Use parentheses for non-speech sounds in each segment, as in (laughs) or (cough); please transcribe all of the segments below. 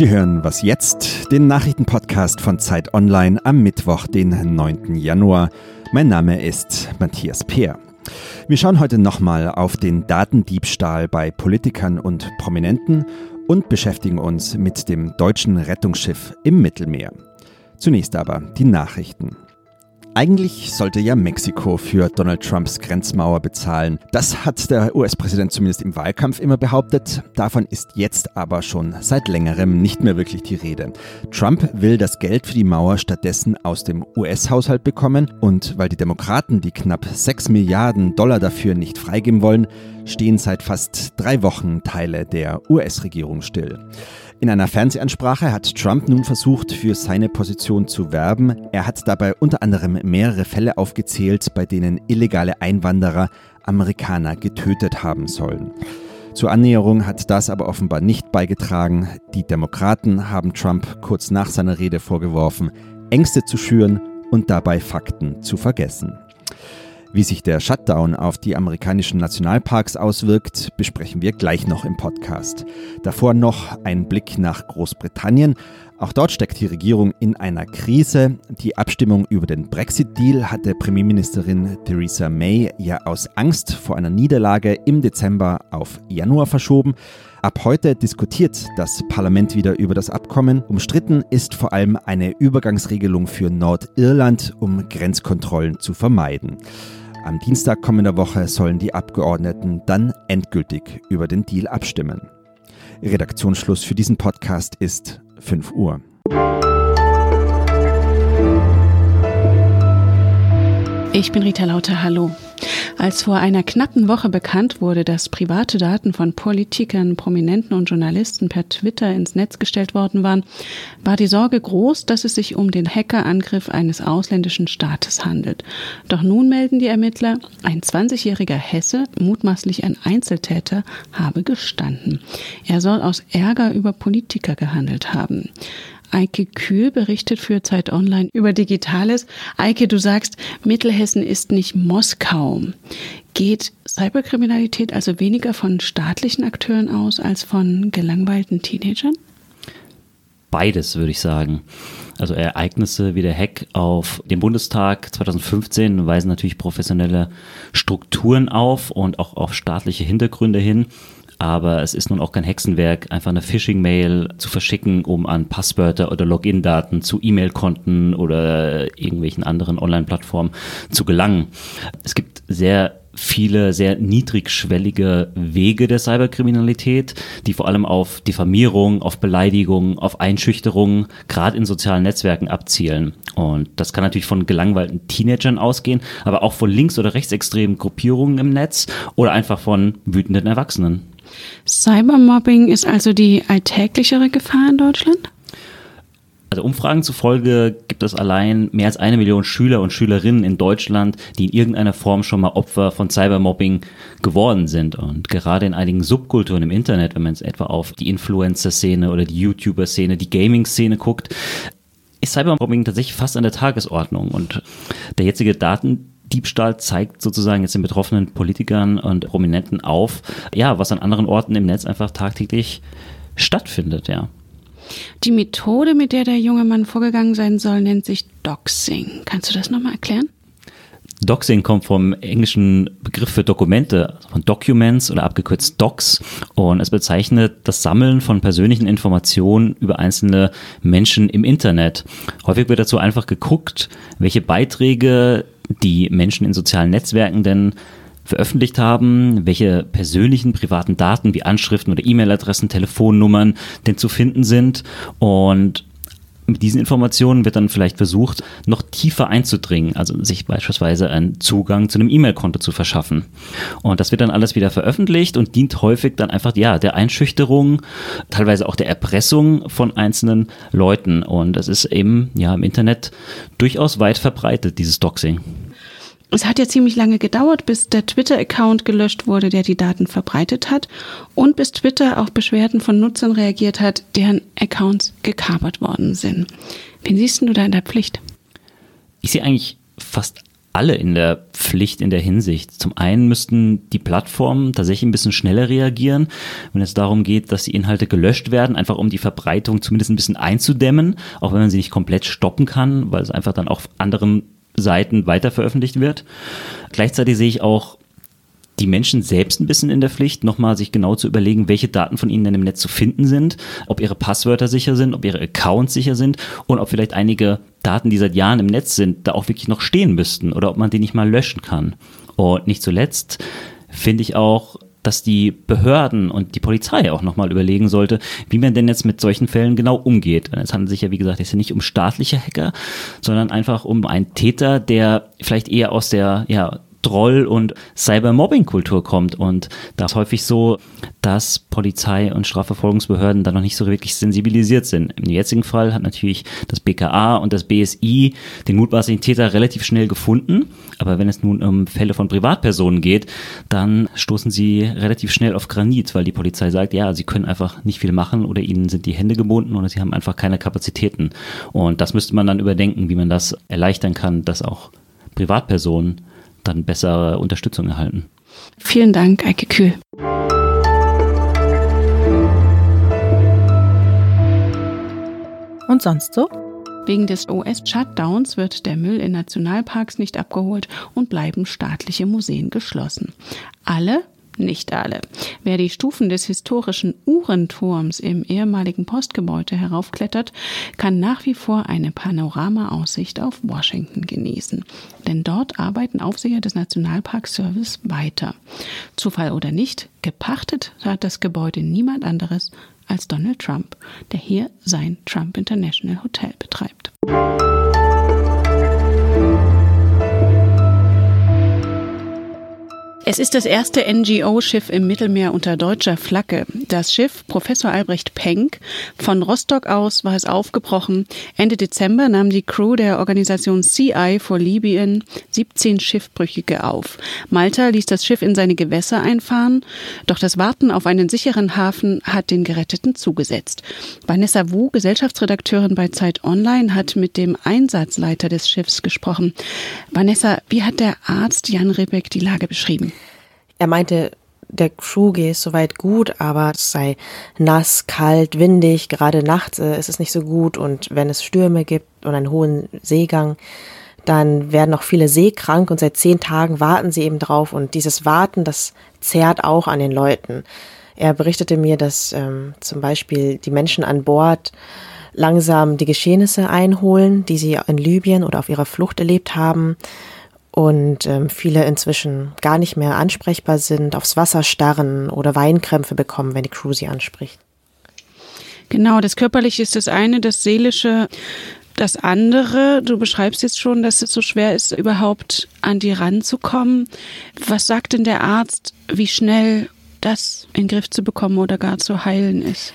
Sie hören Was jetzt? Den Nachrichtenpodcast von Zeit Online am Mittwoch, den 9. Januar. Mein Name ist Matthias Peer. Wir schauen heute nochmal auf den Datendiebstahl bei Politikern und Prominenten und beschäftigen uns mit dem deutschen Rettungsschiff im Mittelmeer. Zunächst aber die Nachrichten. Eigentlich sollte ja Mexiko für Donald Trumps Grenzmauer bezahlen. Das hat der US-Präsident zumindest im Wahlkampf immer behauptet. Davon ist jetzt aber schon seit längerem nicht mehr wirklich die Rede. Trump will das Geld für die Mauer stattdessen aus dem US-Haushalt bekommen und weil die Demokraten die knapp 6 Milliarden Dollar dafür nicht freigeben wollen, stehen seit fast drei Wochen Teile der US-Regierung still. In einer Fernsehansprache hat Trump nun versucht, für seine Position zu werben. Er hat dabei unter anderem mehrere Fälle aufgezählt, bei denen illegale Einwanderer Amerikaner getötet haben sollen. Zur Annäherung hat das aber offenbar nicht beigetragen. Die Demokraten haben Trump kurz nach seiner Rede vorgeworfen, Ängste zu schüren und dabei Fakten zu vergessen. Wie sich der Shutdown auf die amerikanischen Nationalparks auswirkt, besprechen wir gleich noch im Podcast. Davor noch ein Blick nach Großbritannien. Auch dort steckt die Regierung in einer Krise. Die Abstimmung über den Brexit-Deal hatte Premierministerin Theresa May ja aus Angst vor einer Niederlage im Dezember auf Januar verschoben. Ab heute diskutiert das Parlament wieder über das Abkommen. Umstritten ist vor allem eine Übergangsregelung für Nordirland, um Grenzkontrollen zu vermeiden. Am Dienstag kommender Woche sollen die Abgeordneten dann endgültig über den Deal abstimmen. Redaktionsschluss für diesen Podcast ist 5 Uhr. Ich bin Rita Lauter, hallo. Als vor einer knappen Woche bekannt wurde, dass private Daten von Politikern, Prominenten und Journalisten per Twitter ins Netz gestellt worden waren, war die Sorge groß, dass es sich um den Hackerangriff eines ausländischen Staates handelt. Doch nun melden die Ermittler, ein 20-jähriger Hesse, mutmaßlich ein Einzeltäter, habe gestanden. Er soll aus Ärger über Politiker gehandelt haben. Eike Kühl berichtet für Zeit Online über Digitales. Eike, du sagst, Mittelhessen ist nicht Moskau. Geht Cyberkriminalität also weniger von staatlichen Akteuren aus als von gelangweilten Teenagern? Beides, würde ich sagen. Also Ereignisse wie der Hack auf den Bundestag 2015 weisen natürlich professionelle Strukturen auf und auch auf staatliche Hintergründe hin. Aber es ist nun auch kein Hexenwerk, einfach eine Phishing-Mail zu verschicken, um an Passwörter oder Login-Daten zu E-Mail-Konten oder irgendwelchen anderen Online-Plattformen zu gelangen. Es gibt sehr viele sehr niedrigschwellige Wege der Cyberkriminalität, die vor allem auf Diffamierung, auf Beleidigung, auf Einschüchterung, gerade in sozialen Netzwerken abzielen. Und das kann natürlich von gelangweilten Teenagern ausgehen, aber auch von links- oder rechtsextremen Gruppierungen im Netz oder einfach von wütenden Erwachsenen. Cybermobbing ist also die alltäglichere Gefahr in Deutschland? Also Umfragen zufolge gibt es allein mehr als eine Million Schüler und Schülerinnen in Deutschland, die in irgendeiner Form schon mal Opfer von Cybermobbing geworden sind. Und gerade in einigen Subkulturen im Internet, wenn man jetzt etwa auf die Influencer-Szene oder die YouTuber-Szene, die Gaming-Szene guckt, ist Cybermobbing tatsächlich fast an der Tagesordnung. Und der jetzige Daten Diebstahl zeigt sozusagen jetzt den betroffenen Politikern und Prominenten auf, ja, was an anderen Orten im Netz einfach tagtäglich stattfindet, ja. Die Methode, mit der der junge Mann vorgegangen sein soll, nennt sich Doxing. Kannst du das nochmal erklären? Doxing kommt vom englischen Begriff für Dokumente, von Documents oder abgekürzt Docs. Und es bezeichnet das Sammeln von persönlichen Informationen über einzelne Menschen im Internet. Häufig wird dazu einfach geguckt, welche Beiträge die Menschen in sozialen Netzwerken denn veröffentlicht haben, welche persönlichen privaten Daten wie Anschriften oder E-Mail-Adressen, Telefonnummern denn zu finden sind. Und mit diesen Informationen wird dann vielleicht versucht, noch tiefer einzudringen, also sich beispielsweise einen Zugang zu einem E-Mail-Konto zu verschaffen. Und das wird dann alles wieder veröffentlicht und dient häufig dann einfach ja der Einschüchterung, teilweise auch der Erpressung von einzelnen Leuten. Und das ist eben ja im Internet durchaus weit verbreitet, dieses Doxing. Es hat ja ziemlich lange gedauert, bis der Twitter-Account gelöscht wurde, der die Daten verbreitet hat und bis Twitter auf Beschwerden von Nutzern reagiert hat, deren Accounts gekapert worden sind. Wen siehst du da in der Pflicht? Ich sehe eigentlich fast alle in der Pflicht in der Hinsicht. Zum einen müssten die Plattformen tatsächlich ein bisschen schneller reagieren, wenn es darum geht, dass die Inhalte gelöscht werden, einfach um die Verbreitung zumindest ein bisschen einzudämmen, auch wenn man sie nicht komplett stoppen kann, weil es einfach dann auf anderen Seiten weiter veröffentlicht wird. Gleichzeitig sehe ich auch die Menschen selbst ein bisschen in der Pflicht, nochmal sich genau zu überlegen, welche Daten von ihnen denn im Netz zu finden sind, ob ihre Passwörter sicher sind, ob ihre Accounts sicher sind und ob vielleicht einige Daten, die seit Jahren im Netz sind, da auch wirklich noch stehen müssten oder ob man die nicht mal löschen kann. Und nicht zuletzt finde ich auch, dass die Behörden und die Polizei auch nochmal überlegen sollte, wie man denn jetzt mit solchen Fällen genau umgeht. Es handelt sich ja, wie gesagt, jetzt nicht um staatliche Hacker, sondern einfach um einen Täter, der vielleicht eher aus der ja, Troll- und Cybermobbing-Kultur kommt. Und da ist häufig so, dass Polizei und Strafverfolgungsbehörden da noch nicht so wirklich sensibilisiert sind. Im jetzigen Fall hat natürlich das BKA und das BSI den mutmaßlichen Täter relativ schnell gefunden. Aber wenn es nun um Fälle von Privatpersonen geht, dann stoßen sie relativ schnell auf Granit, weil die Polizei sagt, ja, sie können einfach nicht viel machen oder ihnen sind die Hände gebunden oder sie haben einfach keine Kapazitäten. Und das müsste man dann überdenken, wie man das erleichtern kann, dass auch Privatpersonen dann bessere Unterstützung erhalten. Vielen Dank, Eike Kühl. Und sonst so? Wegen des US-Shutdowns wird der Müll in Nationalparks nicht abgeholt und bleiben staatliche Museen geschlossen. Alle nicht alle. Wer die Stufen des historischen Uhrenturms im ehemaligen Postgebäude heraufklettert, kann nach wie vor eine Panoramaaussicht auf Washington genießen. Denn dort arbeiten Aufseher des Nationalparks Service weiter. Zufall oder nicht, gepachtet hat das Gebäude niemand anderes als Donald Trump, der hier sein Trump International Hotel betreibt. Es ist das erste NGO-Schiff im Mittelmeer unter deutscher Flagge. Das Schiff Professor Albrecht Penck von Rostock aus war es aufgebrochen. Ende Dezember nahm die Crew der Organisation CI for Libyen 17 Schiffbrüchige auf. Malta ließ das Schiff in seine Gewässer einfahren, doch das Warten auf einen sicheren Hafen hat den Geretteten zugesetzt. Vanessa Wu, Gesellschaftsredakteurin bei Zeit Online, hat mit dem Einsatzleiter des Schiffs gesprochen. Vanessa, wie hat der Arzt Jan Rebeck die Lage beschrieben? Er meinte, der Crew gehe es soweit gut, aber es sei nass, kalt, windig, gerade nachts äh, ist es nicht so gut und wenn es Stürme gibt und einen hohen Seegang, dann werden auch viele seekrank und seit zehn Tagen warten sie eben drauf und dieses Warten, das zehrt auch an den Leuten. Er berichtete mir, dass ähm, zum Beispiel die Menschen an Bord langsam die Geschehnisse einholen, die sie in Libyen oder auf ihrer Flucht erlebt haben und ähm, viele inzwischen gar nicht mehr ansprechbar sind, aufs Wasser starren oder Weinkrämpfe bekommen, wenn die Crew sie anspricht. Genau, das Körperliche ist das eine, das Seelische das andere. Du beschreibst jetzt schon, dass es so schwer ist, überhaupt an die ranzukommen. Was sagt denn der Arzt, wie schnell das in den Griff zu bekommen oder gar zu heilen ist?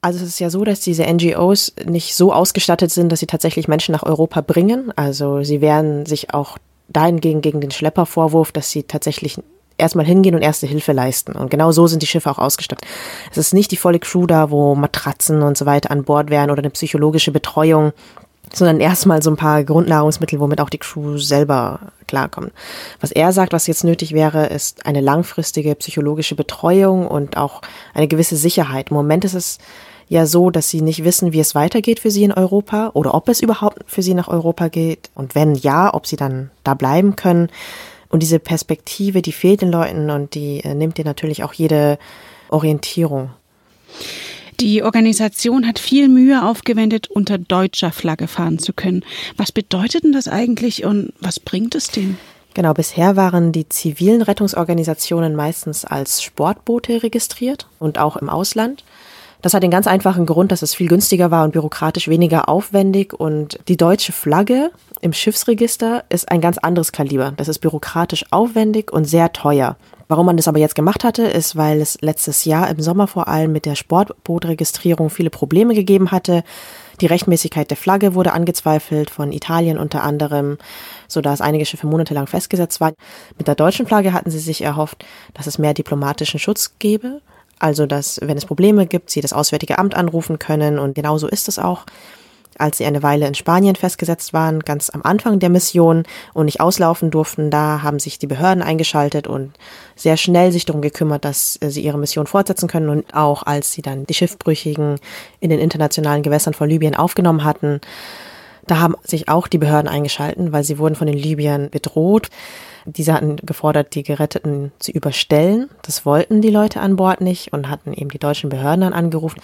Also es ist ja so, dass diese NGOs nicht so ausgestattet sind, dass sie tatsächlich Menschen nach Europa bringen. Also sie werden sich auch dahingegen gegen den Schleppervorwurf, dass sie tatsächlich erstmal hingehen und erste Hilfe leisten. Und genau so sind die Schiffe auch ausgestattet. Es ist nicht die volle Crew da, wo Matratzen und so weiter an Bord wären oder eine psychologische Betreuung, sondern erstmal so ein paar Grundnahrungsmittel, womit auch die Crew selber klarkommt. Was er sagt, was jetzt nötig wäre, ist eine langfristige psychologische Betreuung und auch eine gewisse Sicherheit. Im Moment ist es ja so, dass sie nicht wissen, wie es weitergeht für sie in Europa oder ob es überhaupt für sie nach Europa geht und wenn ja, ob sie dann da bleiben können. Und diese Perspektive, die fehlt den Leuten und die äh, nimmt dir natürlich auch jede Orientierung. Die Organisation hat viel Mühe aufgewendet, unter deutscher Flagge fahren zu können. Was bedeutet denn das eigentlich und was bringt es denen? Genau, bisher waren die zivilen Rettungsorganisationen meistens als Sportboote registriert und auch im Ausland. Das hat den ganz einfachen Grund, dass es viel günstiger war und bürokratisch weniger aufwendig. Und die deutsche Flagge im Schiffsregister ist ein ganz anderes Kaliber. Das ist bürokratisch aufwendig und sehr teuer. Warum man das aber jetzt gemacht hatte, ist, weil es letztes Jahr im Sommer vor allem mit der Sportbootregistrierung viele Probleme gegeben hatte. Die Rechtmäßigkeit der Flagge wurde angezweifelt, von Italien unter anderem, so dass einige Schiffe monatelang festgesetzt waren. Mit der deutschen Flagge hatten sie sich erhofft, dass es mehr diplomatischen Schutz gäbe also, dass, wenn es Probleme gibt, sie das Auswärtige Amt anrufen können und genauso ist es auch. Als sie eine Weile in Spanien festgesetzt waren, ganz am Anfang der Mission und nicht auslaufen durften, da haben sich die Behörden eingeschaltet und sehr schnell sich darum gekümmert, dass sie ihre Mission fortsetzen können und auch als sie dann die Schiffbrüchigen in den internationalen Gewässern vor Libyen aufgenommen hatten, da haben sich auch die Behörden eingeschalten, weil sie wurden von den Libyern bedroht. Diese hatten gefordert, die Geretteten zu überstellen. Das wollten die Leute an Bord nicht und hatten eben die deutschen Behörden dann angerufen.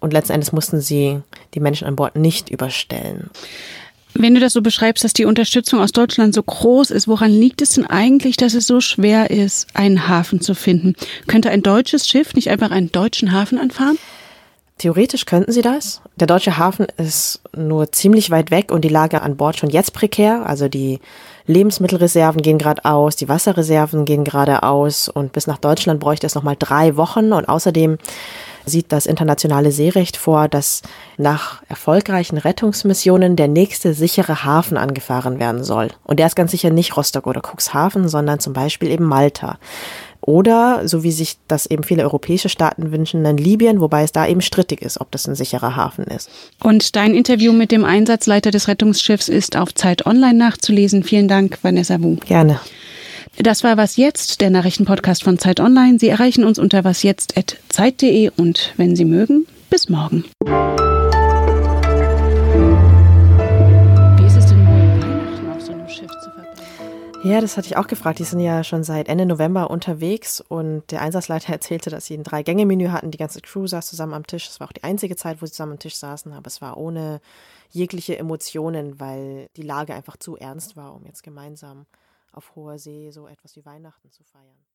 Und letzten Endes mussten sie die Menschen an Bord nicht überstellen. Wenn du das so beschreibst, dass die Unterstützung aus Deutschland so groß ist, woran liegt es denn eigentlich, dass es so schwer ist, einen Hafen zu finden? Könnte ein deutsches Schiff nicht einfach einen deutschen Hafen anfahren? Theoretisch könnten sie das. Der deutsche Hafen ist nur ziemlich weit weg und die Lage an Bord schon jetzt prekär. Also die Lebensmittelreserven gehen gerade aus, die Wasserreserven gehen gerade aus und bis nach Deutschland bräuchte es nochmal drei Wochen und außerdem sieht das internationale Seerecht vor, dass nach erfolgreichen Rettungsmissionen der nächste sichere Hafen angefahren werden soll. Und der ist ganz sicher nicht Rostock oder Cuxhaven, sondern zum Beispiel eben Malta. Oder, so wie sich das eben viele europäische Staaten wünschen, dann Libyen, wobei es da eben strittig ist, ob das ein sicherer Hafen ist. Und dein Interview mit dem Einsatzleiter des Rettungsschiffs ist auf Zeit Online nachzulesen. Vielen Dank, Vanessa Wu. Gerne. Das war Was Jetzt, der Nachrichtenpodcast von Zeit Online. Sie erreichen uns unter wasjetzt.zeit.de und wenn Sie mögen, bis morgen. Ja, das hatte ich auch gefragt. Die sind ja schon seit Ende November unterwegs und der Einsatzleiter (laughs) erzählte, dass sie ein Drei-Gänge-Menü hatten. Die ganze Crew saß zusammen am Tisch. Es war auch die einzige Zeit, wo sie zusammen am Tisch saßen, aber es war ohne jegliche Emotionen, weil die Lage einfach zu ernst war, um jetzt gemeinsam auf hoher See so etwas wie Weihnachten zu feiern.